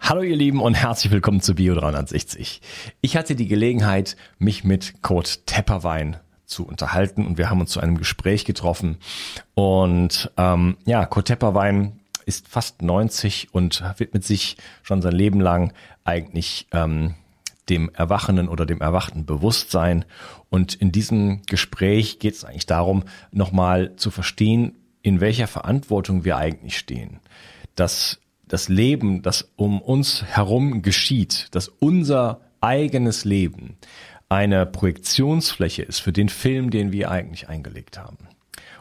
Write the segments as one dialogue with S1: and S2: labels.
S1: Hallo ihr Lieben und herzlich willkommen zu Bio 360. Ich hatte die Gelegenheit, mich mit Kurt Tepperwein zu unterhalten und wir haben uns zu einem Gespräch getroffen. Und ähm, ja, Kurt Tepperwein ist fast 90 und widmet sich schon sein Leben lang eigentlich ähm, dem erwachenden oder dem erwachten Bewusstsein. Und in diesem Gespräch geht es eigentlich darum, nochmal zu verstehen, in welcher Verantwortung wir eigentlich stehen. Dass das Leben, das um uns herum geschieht, dass unser eigenes Leben eine Projektionsfläche ist für den Film, den wir eigentlich eingelegt haben.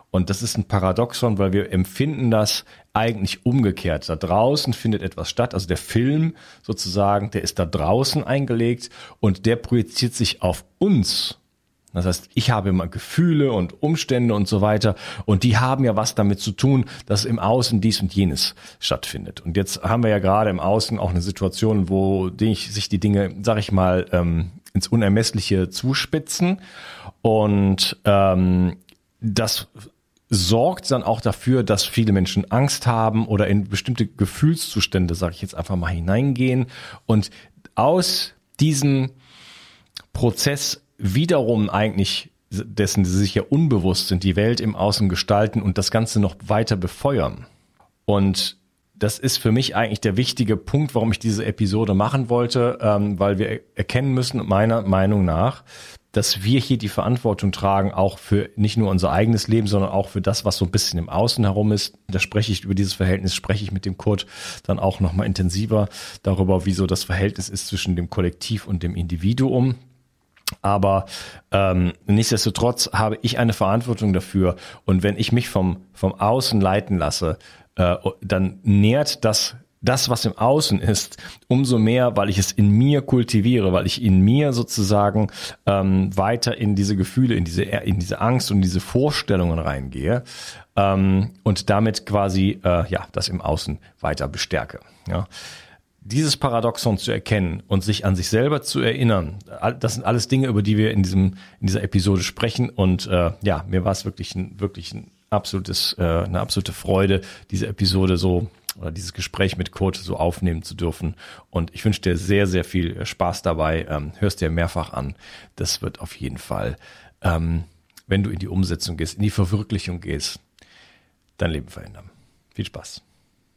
S1: Und das ist ein Paradoxon, weil wir empfinden das eigentlich umgekehrt. Da draußen findet etwas statt. Also der Film sozusagen, der ist da draußen eingelegt und der projiziert sich auf uns das heißt, ich habe immer Gefühle und Umstände und so weiter. Und die haben ja was damit zu tun, dass im Außen dies und jenes stattfindet. Und jetzt haben wir ja gerade im Außen auch eine Situation, wo sich die Dinge, sag ich mal, ähm, ins Unermessliche zuspitzen. Und ähm, das sorgt dann auch dafür, dass viele Menschen Angst haben oder in bestimmte Gefühlszustände, sage ich jetzt einfach mal, hineingehen. Und aus diesem Prozess wiederum eigentlich dessen sie sich ja unbewusst sind, die Welt im Außen gestalten und das Ganze noch weiter befeuern. Und das ist für mich eigentlich der wichtige Punkt, warum ich diese Episode machen wollte, ähm, weil wir erkennen müssen, meiner Meinung nach, dass wir hier die Verantwortung tragen, auch für nicht nur unser eigenes Leben, sondern auch für das, was so ein bisschen im Außen herum ist. Da spreche ich über dieses Verhältnis, spreche ich mit dem Kurt dann auch nochmal intensiver darüber, wieso das Verhältnis ist zwischen dem Kollektiv und dem Individuum. Aber ähm, nichtsdestotrotz habe ich eine Verantwortung dafür. Und wenn ich mich vom, vom Außen leiten lasse, äh, dann nährt das das, was im Außen ist, umso mehr, weil ich es in mir kultiviere, weil ich in mir sozusagen ähm, weiter in diese Gefühle, in diese, in diese Angst und diese Vorstellungen reingehe ähm, und damit quasi äh, ja das im Außen weiter bestärke. Ja dieses Paradoxon zu erkennen und sich an sich selber zu erinnern, das sind alles Dinge, über die wir in diesem in dieser Episode sprechen. Und äh, ja, mir war es wirklich ein wirklich ein absolutes äh, eine absolute Freude, diese Episode so oder dieses Gespräch mit Kurt so aufnehmen zu dürfen. Und ich wünsche dir sehr sehr viel Spaß dabei. Ähm, hörst dir mehrfach an. Das wird auf jeden Fall, ähm, wenn du in die Umsetzung gehst, in die Verwirklichung gehst, dein Leben verändern. Viel Spaß.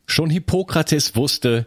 S2: Schon Hippokrates wusste,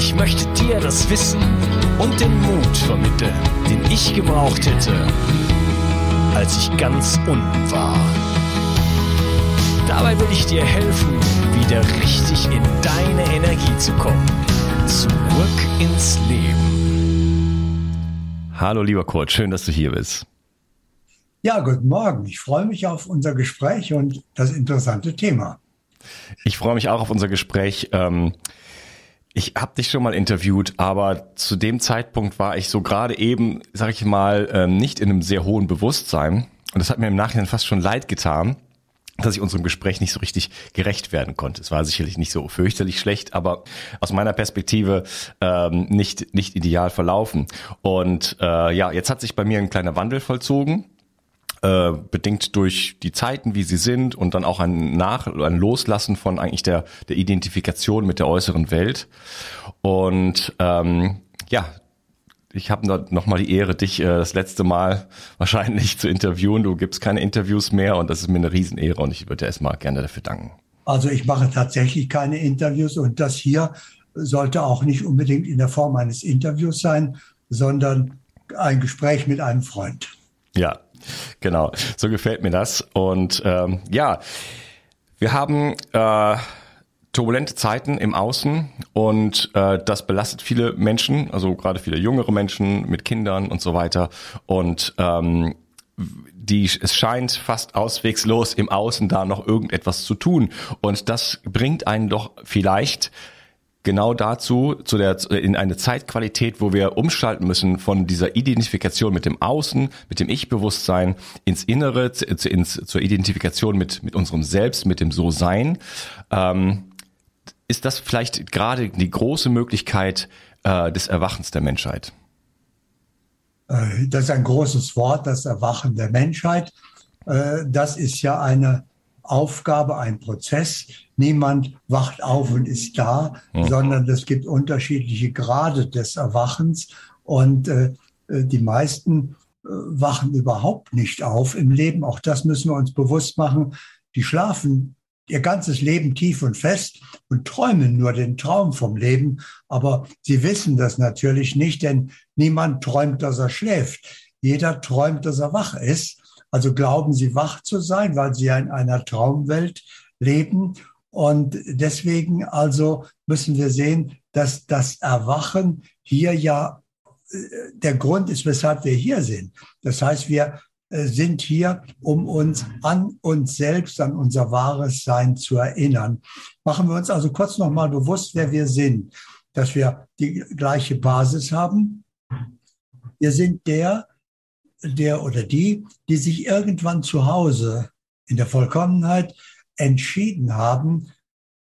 S3: Ich möchte dir das Wissen und den Mut vermitteln, den ich gebraucht hätte, als ich ganz unten war. Dabei will ich dir helfen, wieder richtig in deine Energie zu kommen. Zurück ins Leben.
S1: Hallo lieber Kurt, schön, dass du hier bist.
S4: Ja, guten Morgen. Ich freue mich auf unser Gespräch und das interessante Thema.
S1: Ich freue mich auch auf unser Gespräch. Ähm, ich habe dich schon mal interviewt, aber zu dem Zeitpunkt war ich so gerade eben, sag ich mal, ähm, nicht in einem sehr hohen Bewusstsein. Und das hat mir im Nachhinein fast schon leid getan, dass ich unserem Gespräch nicht so richtig gerecht werden konnte. Es war sicherlich nicht so fürchterlich schlecht, aber aus meiner Perspektive ähm, nicht, nicht ideal verlaufen. Und äh, ja, jetzt hat sich bei mir ein kleiner Wandel vollzogen. Äh, bedingt durch die Zeiten, wie sie sind und dann auch ein Nach ein Loslassen von eigentlich der der Identifikation mit der äußeren Welt und ähm, ja ich habe noch mal die Ehre, dich äh, das letzte Mal wahrscheinlich zu interviewen. Du gibst keine Interviews mehr und das ist mir eine Riesenehre und ich würde dir erstmal gerne dafür danken.
S4: Also ich mache tatsächlich keine Interviews und das hier sollte auch nicht unbedingt in der Form eines Interviews sein, sondern ein Gespräch mit einem Freund.
S1: Ja, genau. So gefällt mir das. Und ähm, ja, wir haben äh, turbulente Zeiten im Außen und äh, das belastet viele Menschen, also gerade viele jüngere Menschen mit Kindern und so weiter. Und ähm, die, es scheint fast auswegslos im Außen da noch irgendetwas zu tun. Und das bringt einen doch vielleicht genau dazu, zu der, in eine Zeitqualität, wo wir umschalten müssen von dieser Identifikation mit dem Außen, mit dem Ich-Bewusstsein ins Innere, ins, zur Identifikation mit, mit unserem Selbst, mit dem So-Sein. Ähm, ist das vielleicht gerade die große Möglichkeit äh, des Erwachens der Menschheit?
S4: Äh, das ist ein großes Wort, das Erwachen der Menschheit. Äh, das ist ja eine Aufgabe, ein Prozess. Niemand wacht auf und ist da, mhm. sondern es gibt unterschiedliche Grade des Erwachens und äh, die meisten wachen überhaupt nicht auf im Leben. Auch das müssen wir uns bewusst machen. Die schlafen ihr ganzes Leben tief und fest und träumen nur den Traum vom Leben. Aber sie wissen das natürlich nicht, denn niemand träumt, dass er schläft. Jeder träumt, dass er wach ist. Also glauben sie wach zu sein, weil sie in einer Traumwelt leben. Und deswegen also müssen wir sehen, dass das Erwachen hier ja äh, der Grund ist, weshalb wir hier sind. Das heißt, wir äh, sind hier, um uns an uns selbst, an unser wahres Sein zu erinnern. Machen wir uns also kurz nochmal bewusst, wer wir sind, dass wir die gleiche Basis haben. Wir sind der, der oder die, die sich irgendwann zu Hause in der Vollkommenheit entschieden haben,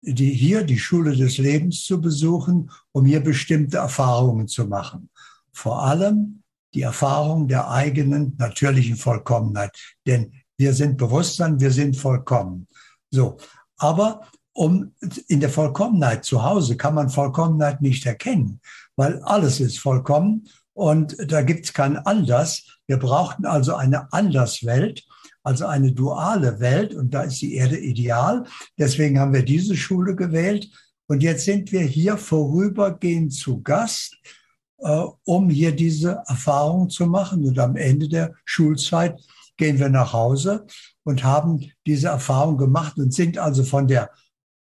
S4: die hier die Schule des Lebens zu besuchen, um hier bestimmte Erfahrungen zu machen. Vor allem die Erfahrung der eigenen natürlichen Vollkommenheit. Denn wir sind Bewusstsein, wir sind vollkommen. So. Aber um in der Vollkommenheit zu Hause kann man Vollkommenheit nicht erkennen, weil alles ist vollkommen und da gibt es kein Anders. Wir brauchten also eine Anderswelt, also eine duale Welt und da ist die Erde ideal. Deswegen haben wir diese Schule gewählt und jetzt sind wir hier vorübergehend zu Gast äh, um hier diese Erfahrung zu machen. Und am Ende der Schulzeit gehen wir nach Hause und haben diese Erfahrung gemacht und sind also von der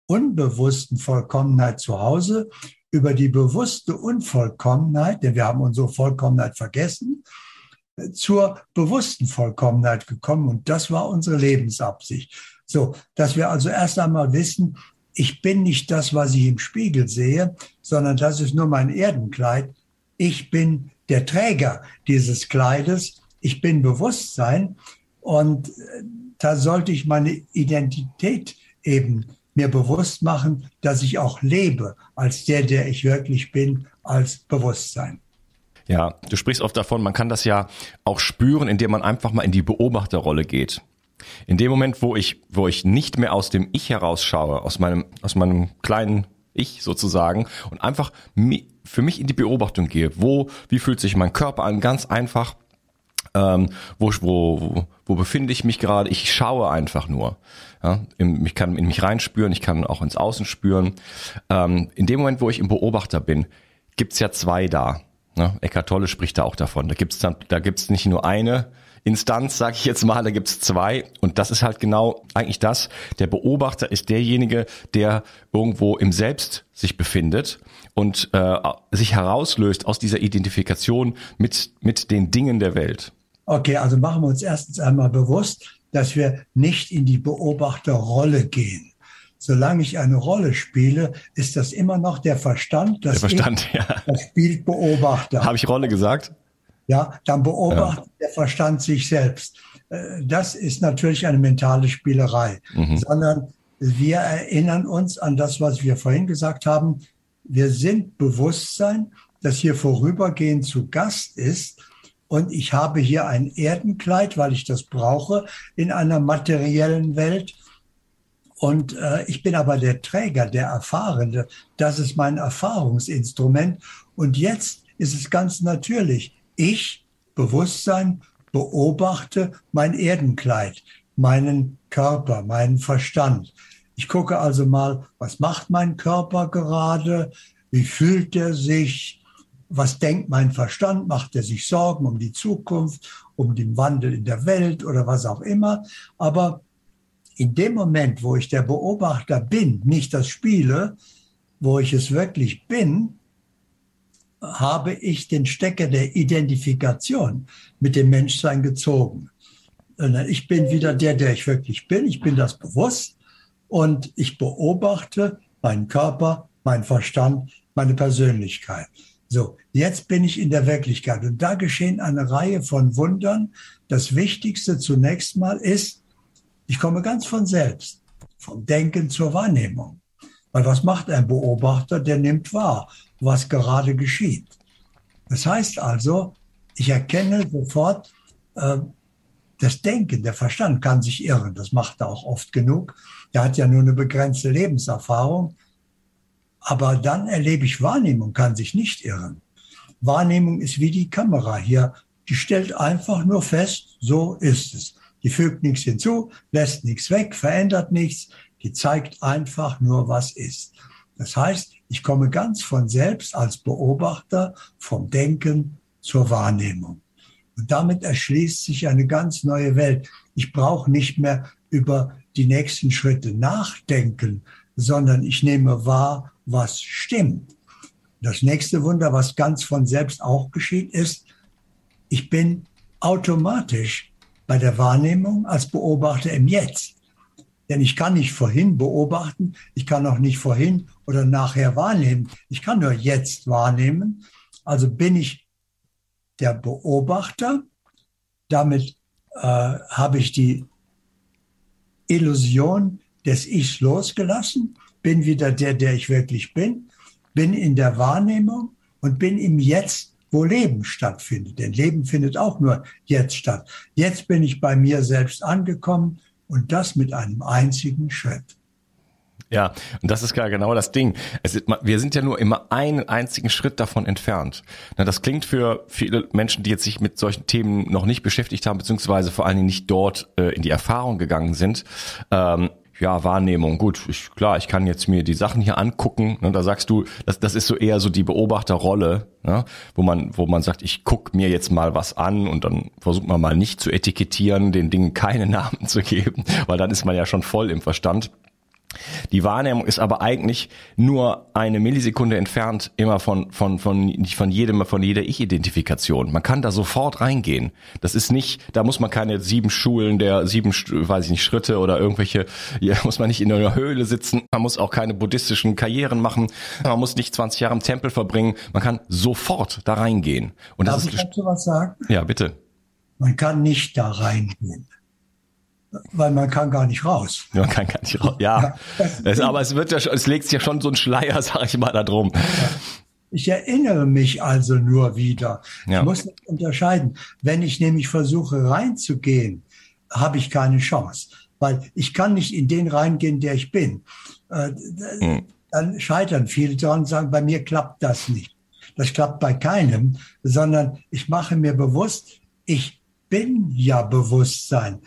S4: unbewussten Vollkommenheit zu Hause über die bewusste Unvollkommenheit, denn wir haben unsere Vollkommenheit vergessen, zur bewussten Vollkommenheit gekommen. Und das war unsere Lebensabsicht. So, dass wir also erst einmal wissen, ich bin nicht das, was ich im Spiegel sehe, sondern das ist nur mein Erdenkleid ich bin der Träger dieses Kleides, ich bin Bewusstsein und äh, da sollte ich meine Identität eben mir bewusst machen, dass ich auch lebe als der, der ich wirklich bin, als Bewusstsein.
S1: Ja, du sprichst oft davon, man kann das ja auch spüren, indem man einfach mal in die Beobachterrolle geht. In dem Moment, wo ich, wo ich nicht mehr aus dem Ich herausschaue, aus meinem, aus meinem kleinen Ich sozusagen und einfach für mich in die Beobachtung gehe, wo, wie fühlt sich mein Körper an, ganz einfach, ähm, wo, wo, wo befinde ich mich gerade? Ich schaue einfach nur. Ja, ich kann in mich reinspüren, ich kann auch ins Außen spüren. Ähm, in dem Moment, wo ich im Beobachter bin, gibt's ja zwei da. Ne? Eckhart Tolle spricht da auch davon. Da gibt's dann, da gibt's nicht nur eine Instanz, sage ich jetzt mal, da gibt's zwei. Und das ist halt genau eigentlich das. Der Beobachter ist derjenige, der irgendwo im Selbst sich befindet und äh, sich herauslöst aus dieser Identifikation mit, mit den Dingen der Welt.
S4: Okay, also machen wir uns erstens einmal bewusst, dass wir nicht in die Beobachterrolle gehen. Solange ich eine Rolle spiele, ist das immer noch der Verstand.
S1: Das der Verstand, ich, ja.
S4: Das spielt Beobachter.
S1: Habe ich Rolle gesagt?
S4: Ja, dann beobachtet ja. der Verstand sich selbst. Äh, das ist natürlich eine mentale Spielerei, mhm. sondern wir erinnern uns an das, was wir vorhin gesagt haben wir sind Bewusstsein, das hier vorübergehend zu Gast ist und ich habe hier ein Erdenkleid, weil ich das brauche in einer materiellen Welt. Und äh, ich bin aber der Träger, der Erfahrende. Das ist mein Erfahrungsinstrument. Und jetzt ist es ganz natürlich. Ich, Bewusstsein, beobachte mein Erdenkleid, meinen Körper, meinen Verstand. Ich gucke also mal, was macht mein Körper gerade? Wie fühlt er sich? was denkt mein Verstand? Macht er sich Sorgen um die Zukunft, um den Wandel in der Welt oder was auch immer? Aber in dem Moment, wo ich der Beobachter bin, nicht das Spiele, wo ich es wirklich bin, habe ich den Stecker der Identifikation mit dem Menschsein gezogen. Ich bin wieder der, der ich wirklich bin. Ich bin das bewusst und ich beobachte meinen Körper, meinen Verstand, meine Persönlichkeit. So, jetzt bin ich in der Wirklichkeit und da geschehen eine Reihe von Wundern. Das Wichtigste zunächst mal ist, ich komme ganz von selbst, vom Denken zur Wahrnehmung. Weil was macht ein Beobachter? Der nimmt wahr, was gerade geschieht. Das heißt also, ich erkenne sofort, äh, das Denken, der Verstand kann sich irren. Das macht er auch oft genug. Er hat ja nur eine begrenzte Lebenserfahrung. Aber dann erlebe ich Wahrnehmung, kann sich nicht irren. Wahrnehmung ist wie die Kamera hier. Die stellt einfach nur fest, so ist es. Die fügt nichts hinzu, lässt nichts weg, verändert nichts. Die zeigt einfach nur, was ist. Das heißt, ich komme ganz von selbst als Beobachter vom Denken zur Wahrnehmung. Und damit erschließt sich eine ganz neue Welt. Ich brauche nicht mehr über die nächsten Schritte nachdenken, sondern ich nehme wahr, was stimmt. Das nächste Wunder, was ganz von selbst auch geschieht, ist, ich bin automatisch bei der Wahrnehmung als Beobachter im Jetzt. Denn ich kann nicht vorhin beobachten, ich kann auch nicht vorhin oder nachher wahrnehmen. Ich kann nur jetzt wahrnehmen. Also bin ich der Beobachter. Damit äh, habe ich die Illusion des Ichs losgelassen bin wieder der, der ich wirklich bin, bin in der Wahrnehmung und bin im Jetzt, wo Leben stattfindet. Denn Leben findet auch nur jetzt statt. Jetzt bin ich bei mir selbst angekommen und das mit einem einzigen Schritt.
S1: Ja, und das ist genau das Ding. Ist, wir sind ja nur immer einen einzigen Schritt davon entfernt. Das klingt für viele Menschen, die jetzt sich mit solchen Themen noch nicht beschäftigt haben, beziehungsweise vor allen Dingen nicht dort äh, in die Erfahrung gegangen sind, ähm, ja, Wahrnehmung, gut, ich, klar, ich kann jetzt mir die Sachen hier angucken. Ne, da sagst du, das, das ist so eher so die Beobachterrolle, ne, wo man, wo man sagt, ich guck mir jetzt mal was an und dann versucht man mal nicht zu etikettieren, den Dingen keine Namen zu geben, weil dann ist man ja schon voll im Verstand. Die Wahrnehmung ist aber eigentlich nur eine Millisekunde entfernt immer von, von, von, von jedem, von jeder Ich-Identifikation. Man kann da sofort reingehen. Das ist nicht, da muss man keine sieben Schulen der sieben, weiß ich nicht, Schritte oder irgendwelche, ja, muss man nicht in einer Höhle sitzen. Man muss auch keine buddhistischen Karrieren machen. Man muss nicht 20 Jahre im Tempel verbringen. Man kann sofort da reingehen.
S4: Und Darf das ist, ich dazu was sagen?
S1: Ja, bitte.
S4: Man kann nicht da reingehen weil man kann gar nicht raus.
S1: Man kann gar nicht raus. Ja, ja es, aber es wird ja, schon, es legt sich ja schon so ein Schleier, sag ich mal, da drum.
S4: Ich erinnere mich also nur wieder. Ja. Ich muss nicht unterscheiden. Wenn ich nämlich versuche reinzugehen, habe ich keine Chance, weil ich kann nicht in den reingehen, der ich bin. Äh, hm. Dann scheitern viele dran und sagen, bei mir klappt das nicht. Das klappt bei keinem, sondern ich mache mir bewusst, ich bin ja Bewusstsein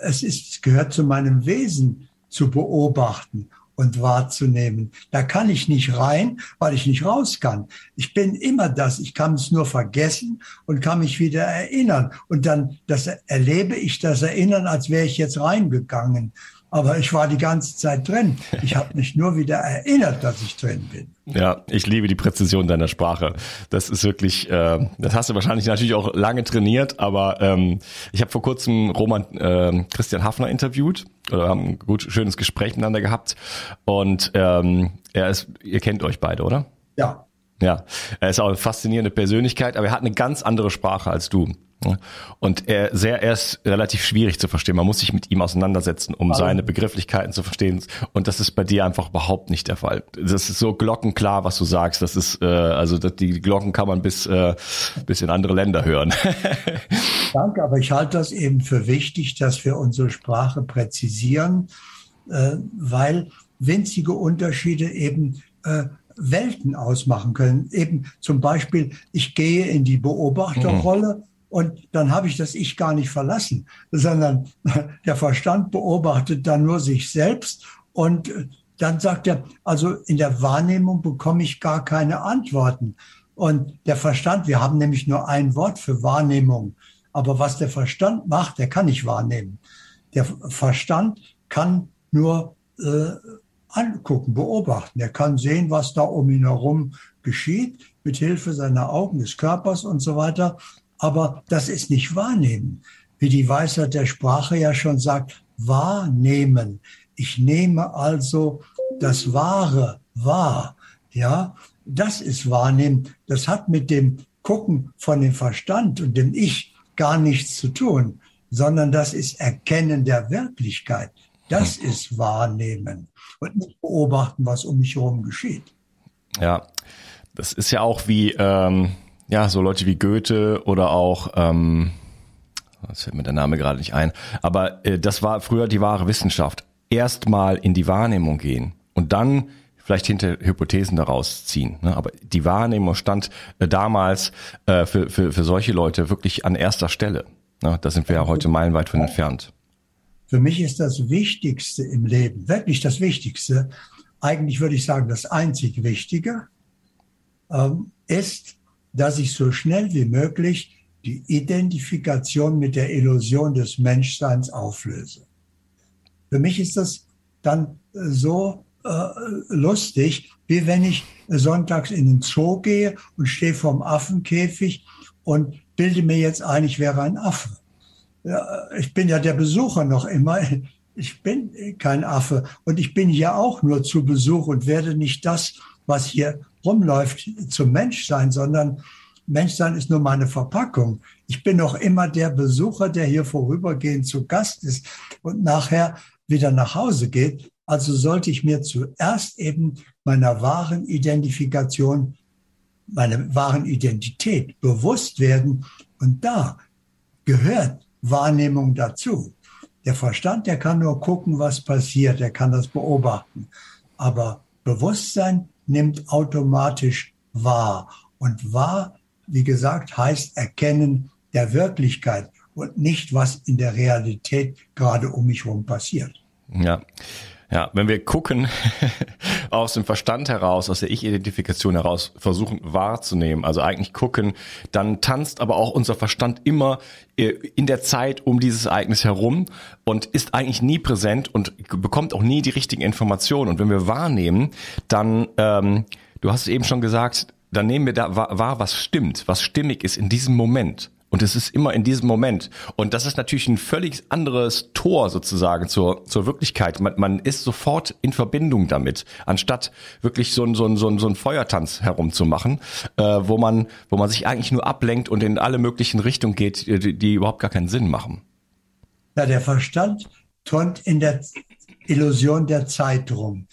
S4: es ist, gehört zu meinem Wesen zu beobachten und wahrzunehmen. Da kann ich nicht rein, weil ich nicht raus kann. Ich bin immer das. Ich kann es nur vergessen und kann mich wieder erinnern. Und dann das erlebe ich das Erinnern, als wäre ich jetzt reingegangen. Aber ich war die ganze Zeit drin. Ich habe mich nur wieder erinnert, dass ich drin bin.
S1: Ja, ich liebe die Präzision deiner Sprache. Das ist wirklich, äh, das hast du wahrscheinlich natürlich auch lange trainiert, aber ähm, ich habe vor kurzem Roman äh, Christian Hafner interviewt oder haben ein gut schönes Gespräch miteinander gehabt und ähm, er ist, ihr kennt euch beide, oder?
S4: Ja.
S1: Ja, er ist auch eine faszinierende Persönlichkeit, aber er hat eine ganz andere Sprache als du. Und er sehr erst relativ schwierig zu verstehen. Man muss sich mit ihm auseinandersetzen, um also. seine Begrifflichkeiten zu verstehen. Und das ist bei dir einfach überhaupt nicht der Fall. Das ist so glockenklar, was du sagst. Das ist äh, also die Glocken kann man bis äh, bis in andere Länder hören.
S4: Danke, aber ich halte das eben für wichtig, dass wir unsere Sprache präzisieren, äh, weil winzige Unterschiede eben äh, Welten ausmachen können. Eben zum Beispiel, ich gehe in die Beobachterrolle. Mhm und dann habe ich das Ich gar nicht verlassen, sondern der Verstand beobachtet dann nur sich selbst und dann sagt er, also in der Wahrnehmung bekomme ich gar keine Antworten. Und der Verstand, wir haben nämlich nur ein Wort für Wahrnehmung. Aber was der Verstand macht, der kann nicht wahrnehmen. Der Verstand kann nur äh, angucken, beobachten. Er kann sehen, was da um ihn herum geschieht, mit Hilfe seiner Augen, des Körpers und so weiter aber das ist nicht wahrnehmen. Wie die Weisheit der Sprache ja schon sagt, wahrnehmen. Ich nehme also das Wahre wahr. Ja, das ist wahrnehmen. Das hat mit dem Gucken von dem Verstand und dem Ich gar nichts zu tun, sondern das ist Erkennen der Wirklichkeit. Das ist Wahrnehmen und nicht beobachten, was um mich herum geschieht.
S1: Ja, das ist ja auch wie, ähm, ja, so Leute wie Goethe oder auch, ähm, das fällt mir der Name gerade nicht ein, aber äh, das war früher die wahre Wissenschaft. Erstmal in die Wahrnehmung gehen und dann vielleicht hinter Hypothesen daraus ziehen. Ne? Aber die Wahrnehmung stand äh, damals äh, für, für, für solche Leute wirklich an erster Stelle. Ne? Da sind wir ja heute meilenweit von entfernt.
S4: Für mich ist das Wichtigste im Leben, wirklich das Wichtigste, eigentlich würde ich sagen, das einzig Wichtige, ähm, ist, dass ich so schnell wie möglich die Identifikation mit der Illusion des Menschseins auflöse. Für mich ist das dann äh, so äh, lustig, wie wenn ich sonntags in den Zoo gehe und stehe vorm Affenkäfig und bilde mir jetzt ein, ich wäre ein Affe. Ja, ich bin ja der Besucher noch immer. Ich bin kein Affe und ich bin hier auch nur zu Besuch und werde nicht das, was hier rumläuft, zum Menschsein, sondern Menschsein ist nur meine Verpackung. Ich bin noch immer der Besucher, der hier vorübergehend zu Gast ist und nachher wieder nach Hause geht. Also sollte ich mir zuerst eben meiner wahren Identifikation, meiner wahren Identität bewusst werden. Und da gehört Wahrnehmung dazu. Der Verstand, der kann nur gucken, was passiert, der kann das beobachten. Aber Bewusstsein nimmt automatisch wahr. Und wahr, wie gesagt, heißt Erkennen der Wirklichkeit und nicht, was in der Realität gerade um mich herum passiert.
S1: Ja. Ja, wenn wir gucken, aus dem Verstand heraus, aus der Ich-Identifikation heraus versuchen wahrzunehmen, also eigentlich gucken, dann tanzt aber auch unser Verstand immer äh, in der Zeit um dieses Ereignis herum und ist eigentlich nie präsent und bekommt auch nie die richtigen Informationen. Und wenn wir wahrnehmen, dann, ähm, du hast es eben schon gesagt, dann nehmen wir da wahr, was stimmt, was stimmig ist in diesem Moment. Und es ist immer in diesem Moment. Und das ist natürlich ein völlig anderes Tor sozusagen zur, zur Wirklichkeit. Man, man ist sofort in Verbindung damit, anstatt wirklich so ein, so ein, so ein, so ein Feuertanz herumzumachen, äh, wo, man, wo man sich eigentlich nur ablenkt und in alle möglichen Richtungen geht, die, die überhaupt gar keinen Sinn machen.
S4: Ja, der Verstand turnt in der Illusion der Zeit rum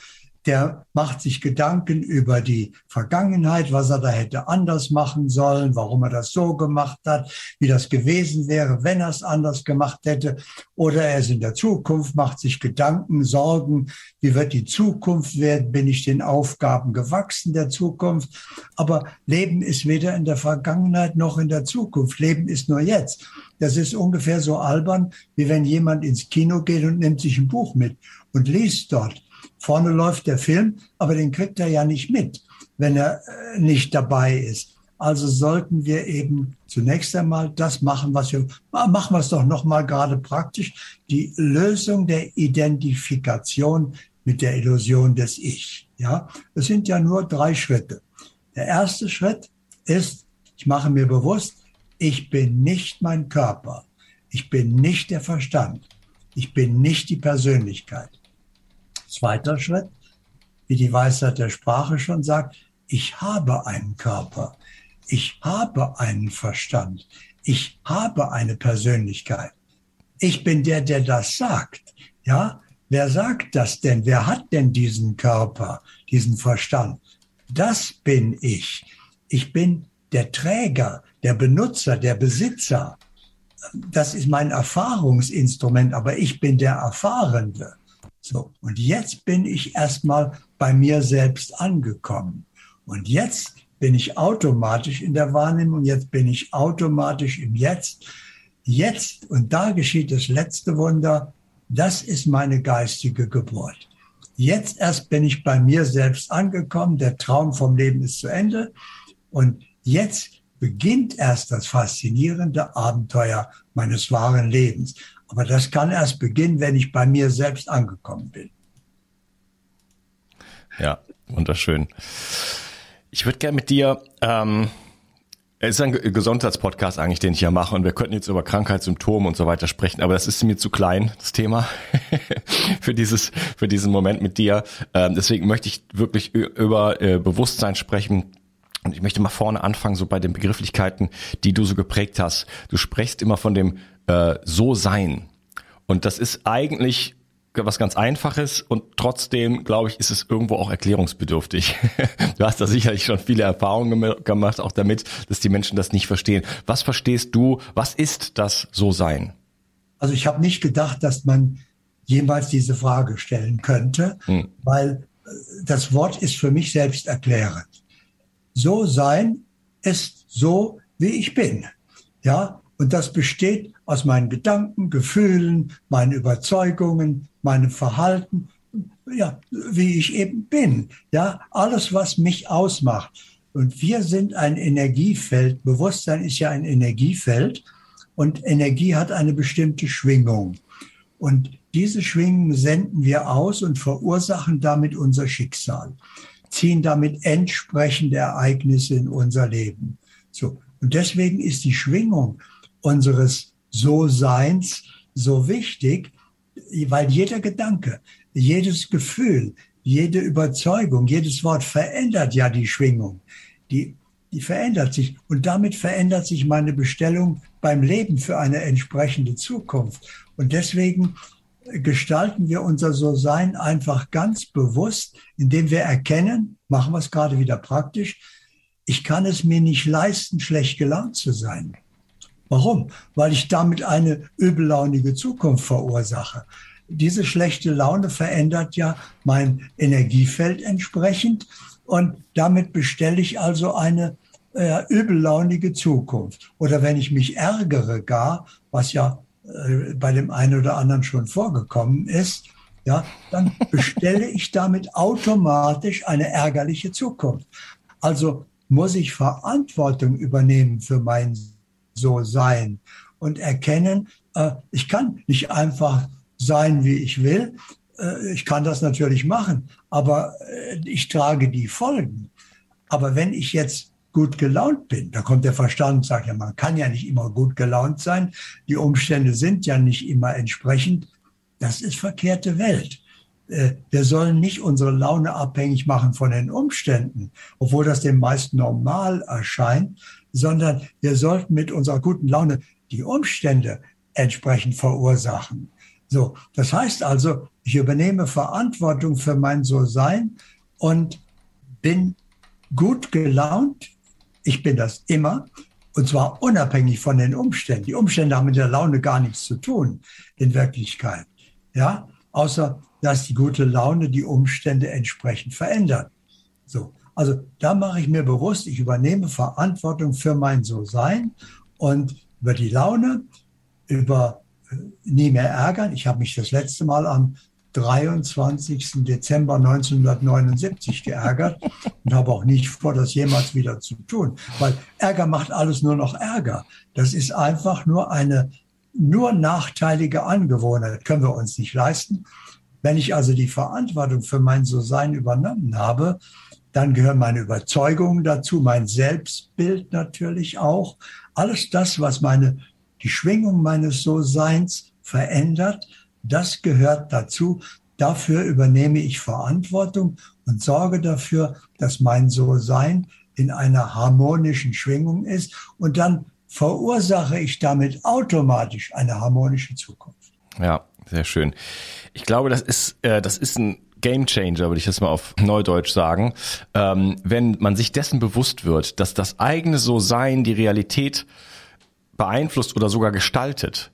S4: der macht sich Gedanken über die Vergangenheit, was er da hätte anders machen sollen, warum er das so gemacht hat, wie das gewesen wäre, wenn er es anders gemacht hätte. Oder er ist in der Zukunft, macht sich Gedanken, Sorgen, wie wird die Zukunft werden, bin ich den Aufgaben gewachsen der Zukunft. Aber Leben ist weder in der Vergangenheit noch in der Zukunft. Leben ist nur jetzt. Das ist ungefähr so albern, wie wenn jemand ins Kino geht und nimmt sich ein Buch mit und liest dort. Vorne läuft der Film, aber den kriegt er ja nicht mit, wenn er äh, nicht dabei ist. Also sollten wir eben zunächst einmal das machen, was wir machen wir es doch noch mal gerade praktisch, die Lösung der Identifikation mit der Illusion des Ich. Ja, es sind ja nur drei Schritte. Der erste Schritt ist, ich mache mir bewusst, ich bin nicht mein Körper, ich bin nicht der Verstand, ich bin nicht die Persönlichkeit. Zweiter Schritt, wie die Weisheit der Sprache schon sagt, ich habe einen Körper, ich habe einen Verstand, Ich habe eine Persönlichkeit. Ich bin der, der das sagt. Ja, wer sagt das denn? Wer hat denn diesen Körper, diesen Verstand? Das bin ich. Ich bin der Träger, der Benutzer, der Besitzer. Das ist mein Erfahrungsinstrument, aber ich bin der Erfahrende. So, und jetzt bin ich erstmal bei mir selbst angekommen. Und jetzt bin ich automatisch in der Wahrnehmung, jetzt bin ich automatisch im Jetzt. Jetzt, und da geschieht das letzte Wunder, das ist meine geistige Geburt. Jetzt erst bin ich bei mir selbst angekommen, der Traum vom Leben ist zu Ende und jetzt beginnt erst das faszinierende Abenteuer meines wahren Lebens. Aber das kann erst beginnen, wenn ich bei mir selbst angekommen bin.
S1: Ja, wunderschön. Ich würde gerne mit dir, ähm, es ist ein Gesundheitspodcast eigentlich, den ich hier mache und wir könnten jetzt über Krankheitssymptome und so weiter sprechen, aber das ist mir zu klein, das Thema, für dieses, für diesen Moment mit dir. Ähm, deswegen möchte ich wirklich über äh, Bewusstsein sprechen, und ich möchte mal vorne anfangen, so bei den Begrifflichkeiten, die du so geprägt hast. Du sprichst immer von dem äh, So-Sein. Und das ist eigentlich was ganz Einfaches und trotzdem, glaube ich, ist es irgendwo auch erklärungsbedürftig. du hast da sicherlich schon viele Erfahrungen gemacht, auch damit, dass die Menschen das nicht verstehen. Was verstehst du, was ist das So-Sein?
S4: Also ich habe nicht gedacht, dass man jemals diese Frage stellen könnte, hm. weil äh, das Wort ist für mich selbst erklärend. So sein ist so, wie ich bin. Ja, und das besteht aus meinen Gedanken, Gefühlen, meinen Überzeugungen, meinem Verhalten, ja, wie ich eben bin. Ja, alles, was mich ausmacht. Und wir sind ein Energiefeld. Bewusstsein ist ja ein Energiefeld. Und Energie hat eine bestimmte Schwingung. Und diese Schwingungen senden wir aus und verursachen damit unser Schicksal, ziehen damit entsprechende Ereignisse in unser Leben. So. Und deswegen ist die Schwingung unseres So-Seins so wichtig, weil jeder Gedanke, jedes Gefühl, jede Überzeugung, jedes Wort verändert ja die Schwingung. Die, die verändert sich und damit verändert sich meine Bestellung beim Leben für eine entsprechende Zukunft. Und deswegen gestalten wir unser So-Sein einfach ganz bewusst, indem wir erkennen, machen wir es gerade wieder praktisch, ich kann es mir nicht leisten, schlecht gelaunt zu sein. Warum? Weil ich damit eine übellaunige Zukunft verursache. Diese schlechte Laune verändert ja mein Energiefeld entsprechend und damit bestelle ich also eine äh, übellaunige Zukunft. Oder wenn ich mich ärgere gar, was ja äh, bei dem einen oder anderen schon vorgekommen ist, ja, dann bestelle ich damit automatisch eine ärgerliche Zukunft. Also muss ich Verantwortung übernehmen für mein so sein und erkennen, äh, ich kann nicht einfach sein, wie ich will. Äh, ich kann das natürlich machen, aber äh, ich trage die Folgen. Aber wenn ich jetzt gut gelaunt bin, da kommt der Verstand und sagt, ja, man kann ja nicht immer gut gelaunt sein. Die Umstände sind ja nicht immer entsprechend. Das ist verkehrte Welt. Äh, wir sollen nicht unsere Laune abhängig machen von den Umständen, obwohl das den meisten normal erscheint, sondern wir sollten mit unserer guten Laune die Umstände entsprechend verursachen. So, das heißt also, ich übernehme Verantwortung für mein So-Sein und bin gut gelaunt. Ich bin das immer. Und zwar unabhängig von den Umständen. Die Umstände haben mit der Laune gar nichts zu tun, in Wirklichkeit. Ja, außer, dass die gute Laune die Umstände entsprechend verändert. So. Also da mache ich mir bewusst, ich übernehme Verantwortung für mein So-Sein und über die Laune, über äh, nie mehr ärgern. Ich habe mich das letzte Mal am 23. Dezember 1979 geärgert und habe auch nicht vor, das jemals wieder zu tun, weil Ärger macht alles nur noch Ärger. Das ist einfach nur eine nur nachteilige Angewohnheit, können wir uns nicht leisten. Wenn ich also die Verantwortung für mein So-Sein übernommen habe, dann gehören meine Überzeugungen dazu, mein Selbstbild natürlich auch. Alles das, was meine, die Schwingung meines So-Seins verändert, das gehört dazu. Dafür übernehme ich Verantwortung und sorge dafür, dass mein So-Sein in einer harmonischen Schwingung ist. Und dann verursache ich damit automatisch eine harmonische Zukunft.
S1: Ja, sehr schön. Ich glaube, das ist, äh, das ist ein Game Changer, würde ich das mal auf Neudeutsch sagen, ähm, wenn man sich dessen bewusst wird, dass das eigene So-Sein die Realität beeinflusst oder sogar gestaltet,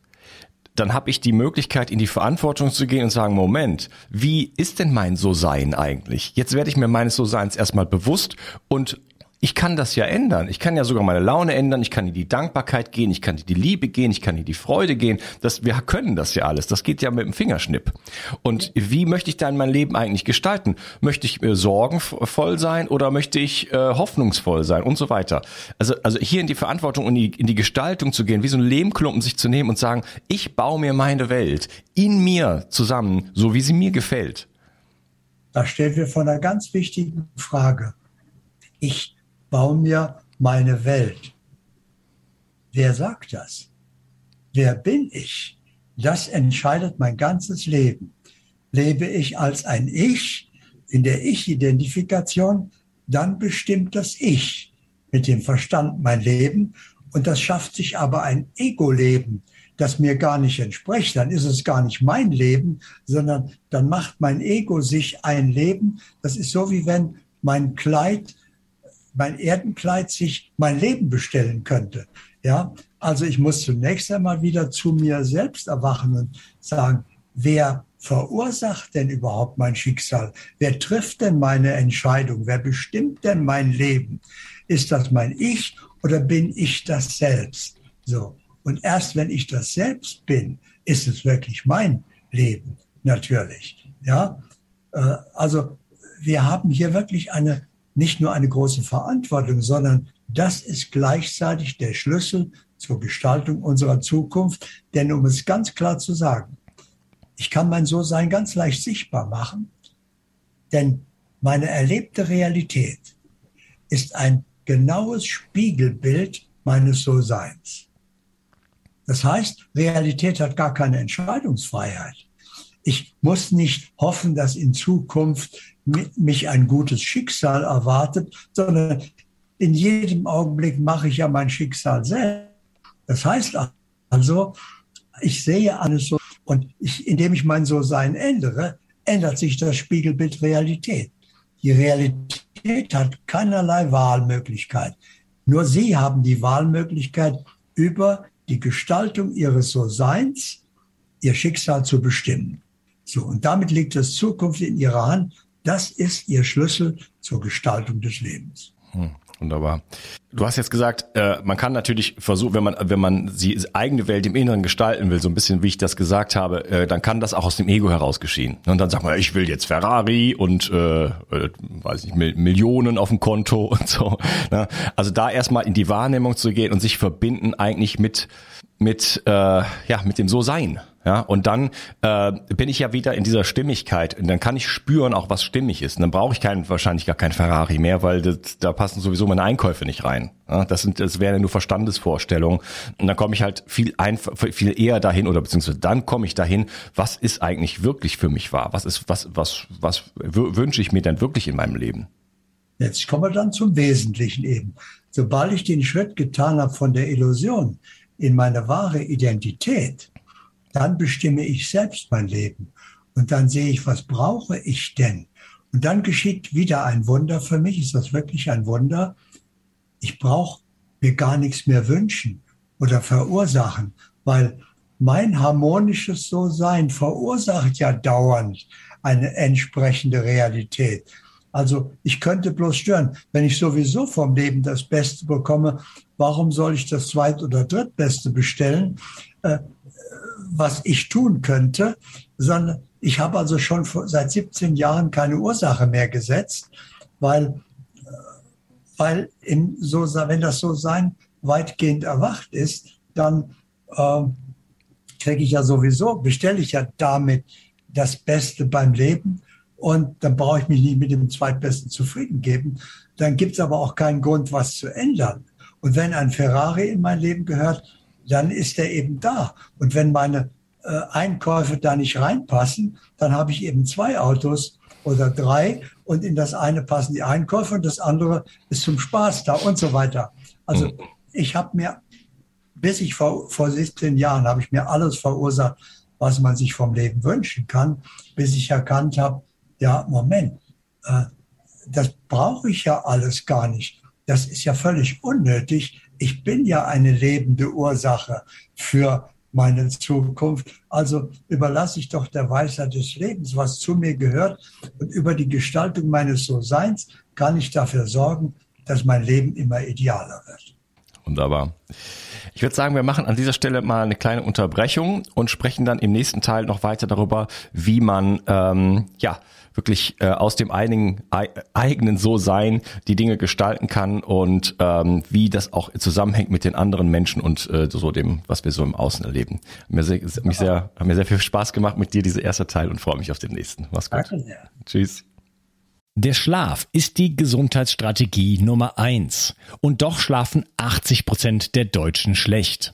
S1: dann habe ich die Möglichkeit, in die Verantwortung zu gehen und sagen, Moment, wie ist denn mein So-Sein eigentlich? Jetzt werde ich mir meines So-Seins erstmal bewusst und ich kann das ja ändern. Ich kann ja sogar meine Laune ändern. Ich kann in die Dankbarkeit gehen. Ich kann in die Liebe gehen. Ich kann in die Freude gehen. Das, wir können das ja alles. Das geht ja mit dem Fingerschnipp. Und wie möchte ich dann mein Leben eigentlich gestalten? Möchte ich äh, sorgenvoll sein oder möchte ich äh, hoffnungsvoll sein und so weiter? Also, also hier in die Verantwortung und in die, in die Gestaltung zu gehen, wie so ein Lehmklumpen sich zu nehmen und sagen, ich baue mir meine Welt in mir zusammen, so wie sie mir gefällt.
S4: Da stellen wir vor einer ganz wichtigen Frage. Ich baue mir meine Welt. Wer sagt das? Wer bin ich? Das entscheidet mein ganzes Leben. Lebe ich als ein Ich in der Ich-Identifikation, dann bestimmt das Ich mit dem Verstand mein Leben und das schafft sich aber ein Ego-Leben, das mir gar nicht entspricht. Dann ist es gar nicht mein Leben, sondern dann macht mein Ego sich ein Leben. Das ist so wie wenn mein Kleid mein Erdenkleid sich mein Leben bestellen könnte. Ja, also ich muss zunächst einmal wieder zu mir selbst erwachen und sagen, wer verursacht denn überhaupt mein Schicksal? Wer trifft denn meine Entscheidung? Wer bestimmt denn mein Leben? Ist das mein Ich oder bin ich das selbst? So. Und erst wenn ich das selbst bin, ist es wirklich mein Leben, natürlich. Ja, äh, also wir haben hier wirklich eine nicht nur eine große Verantwortung, sondern das ist gleichzeitig der Schlüssel zur Gestaltung unserer Zukunft. Denn um es ganz klar zu sagen, ich kann mein So-Sein ganz leicht sichtbar machen, denn meine erlebte Realität ist ein genaues Spiegelbild meines So-Seins. Das heißt, Realität hat gar keine Entscheidungsfreiheit. Ich muss nicht hoffen, dass in Zukunft mich ein gutes Schicksal erwartet, sondern in jedem Augenblick mache ich ja mein Schicksal selbst. Das heißt also, ich sehe alles so und ich, indem ich mein So-Sein ändere, ändert sich das Spiegelbild Realität. Die Realität hat keinerlei Wahlmöglichkeit. Nur Sie haben die Wahlmöglichkeit, über die Gestaltung Ihres So-Seins Ihr Schicksal zu bestimmen. So, und damit liegt das Zukunft in Ihrer Hand das ist ihr Schlüssel zur Gestaltung des Lebens.
S1: Hm, wunderbar. Du hast jetzt gesagt, äh, man kann natürlich versuchen, wenn man wenn man die eigene Welt im Inneren gestalten will, so ein bisschen wie ich das gesagt habe, äh, dann kann das auch aus dem Ego heraus geschehen. Und dann sagt man, ich will jetzt Ferrari und äh, äh weiß nicht Millionen auf dem Konto und so. Ne? Also da erstmal in die Wahrnehmung zu gehen und sich verbinden eigentlich mit mit äh, ja mit dem So-Sein. Ja, und dann äh, bin ich ja wieder in dieser Stimmigkeit und dann kann ich spüren auch, was stimmig ist. Und dann brauche ich keinen, wahrscheinlich gar kein Ferrari mehr, weil das, da passen sowieso meine Einkäufe nicht rein. Ja, das sind, das wären ja nur Verstandesvorstellungen. Und dann komme ich halt viel einfach, viel eher dahin oder beziehungsweise dann komme ich dahin, was ist eigentlich wirklich für mich wahr? Was ist, was, was, was wünsche ich mir denn wirklich in meinem Leben?
S4: Jetzt kommen wir dann zum Wesentlichen eben. Sobald ich den Schritt getan habe von der Illusion in meine wahre Identität, dann bestimme ich selbst mein Leben. Und dann sehe ich, was brauche ich denn? Und dann geschieht wieder ein Wunder. Für mich ist das wirklich ein Wunder. Ich brauche mir gar nichts mehr wünschen oder verursachen, weil mein harmonisches So-Sein verursacht ja dauernd eine entsprechende Realität. Also ich könnte bloß stören. Wenn ich sowieso vom Leben das Beste bekomme, warum soll ich das Zweit- oder Drittbeste bestellen? Äh, was ich tun könnte, sondern ich habe also schon seit 17 Jahren keine Ursache mehr gesetzt, weil, äh, weil im so, wenn das so sein weitgehend erwacht ist, dann äh, kriege ich ja sowieso, bestelle ich ja damit das Beste beim Leben und dann brauche ich mich nicht mit dem Zweitbesten zufrieden geben. Dann gibt es aber auch keinen Grund, was zu ändern. Und wenn ein Ferrari in mein Leben gehört, dann ist er eben da. Und wenn meine äh, Einkäufe da nicht reinpassen, dann habe ich eben zwei Autos oder drei und in das eine passen die Einkäufe und das andere ist zum Spaß da und so weiter. Also mhm. ich habe mir bis ich vor, vor 17 Jahren habe ich mir alles verursacht, was man sich vom Leben wünschen kann, bis ich erkannt habe, ja, Moment, äh, das brauche ich ja alles gar nicht. Das ist ja völlig unnötig. Ich bin ja eine lebende Ursache für meine Zukunft. Also überlasse ich doch der Weisheit des Lebens, was zu mir gehört. Und über die Gestaltung meines So-Seins kann ich dafür sorgen, dass mein Leben immer idealer wird.
S5: Wunderbar. Ich würde sagen, wir machen an dieser Stelle mal eine kleine Unterbrechung und sprechen dann im nächsten Teil noch weiter darüber, wie man ähm, ja wirklich äh, aus dem eigenen, eigenen So-Sein die Dinge gestalten kann und ähm, wie das auch zusammenhängt mit den anderen Menschen und äh, so dem, was wir so im Außen erleben. Mir sehr, mich sehr, hat mir sehr viel Spaß gemacht mit dir, diese erste Teil und freue mich auf den nächsten. Mach's gut. Danke sehr. Tschüss.
S1: Der Schlaf ist die Gesundheitsstrategie Nummer eins. Und doch schlafen 80 Prozent der Deutschen schlecht.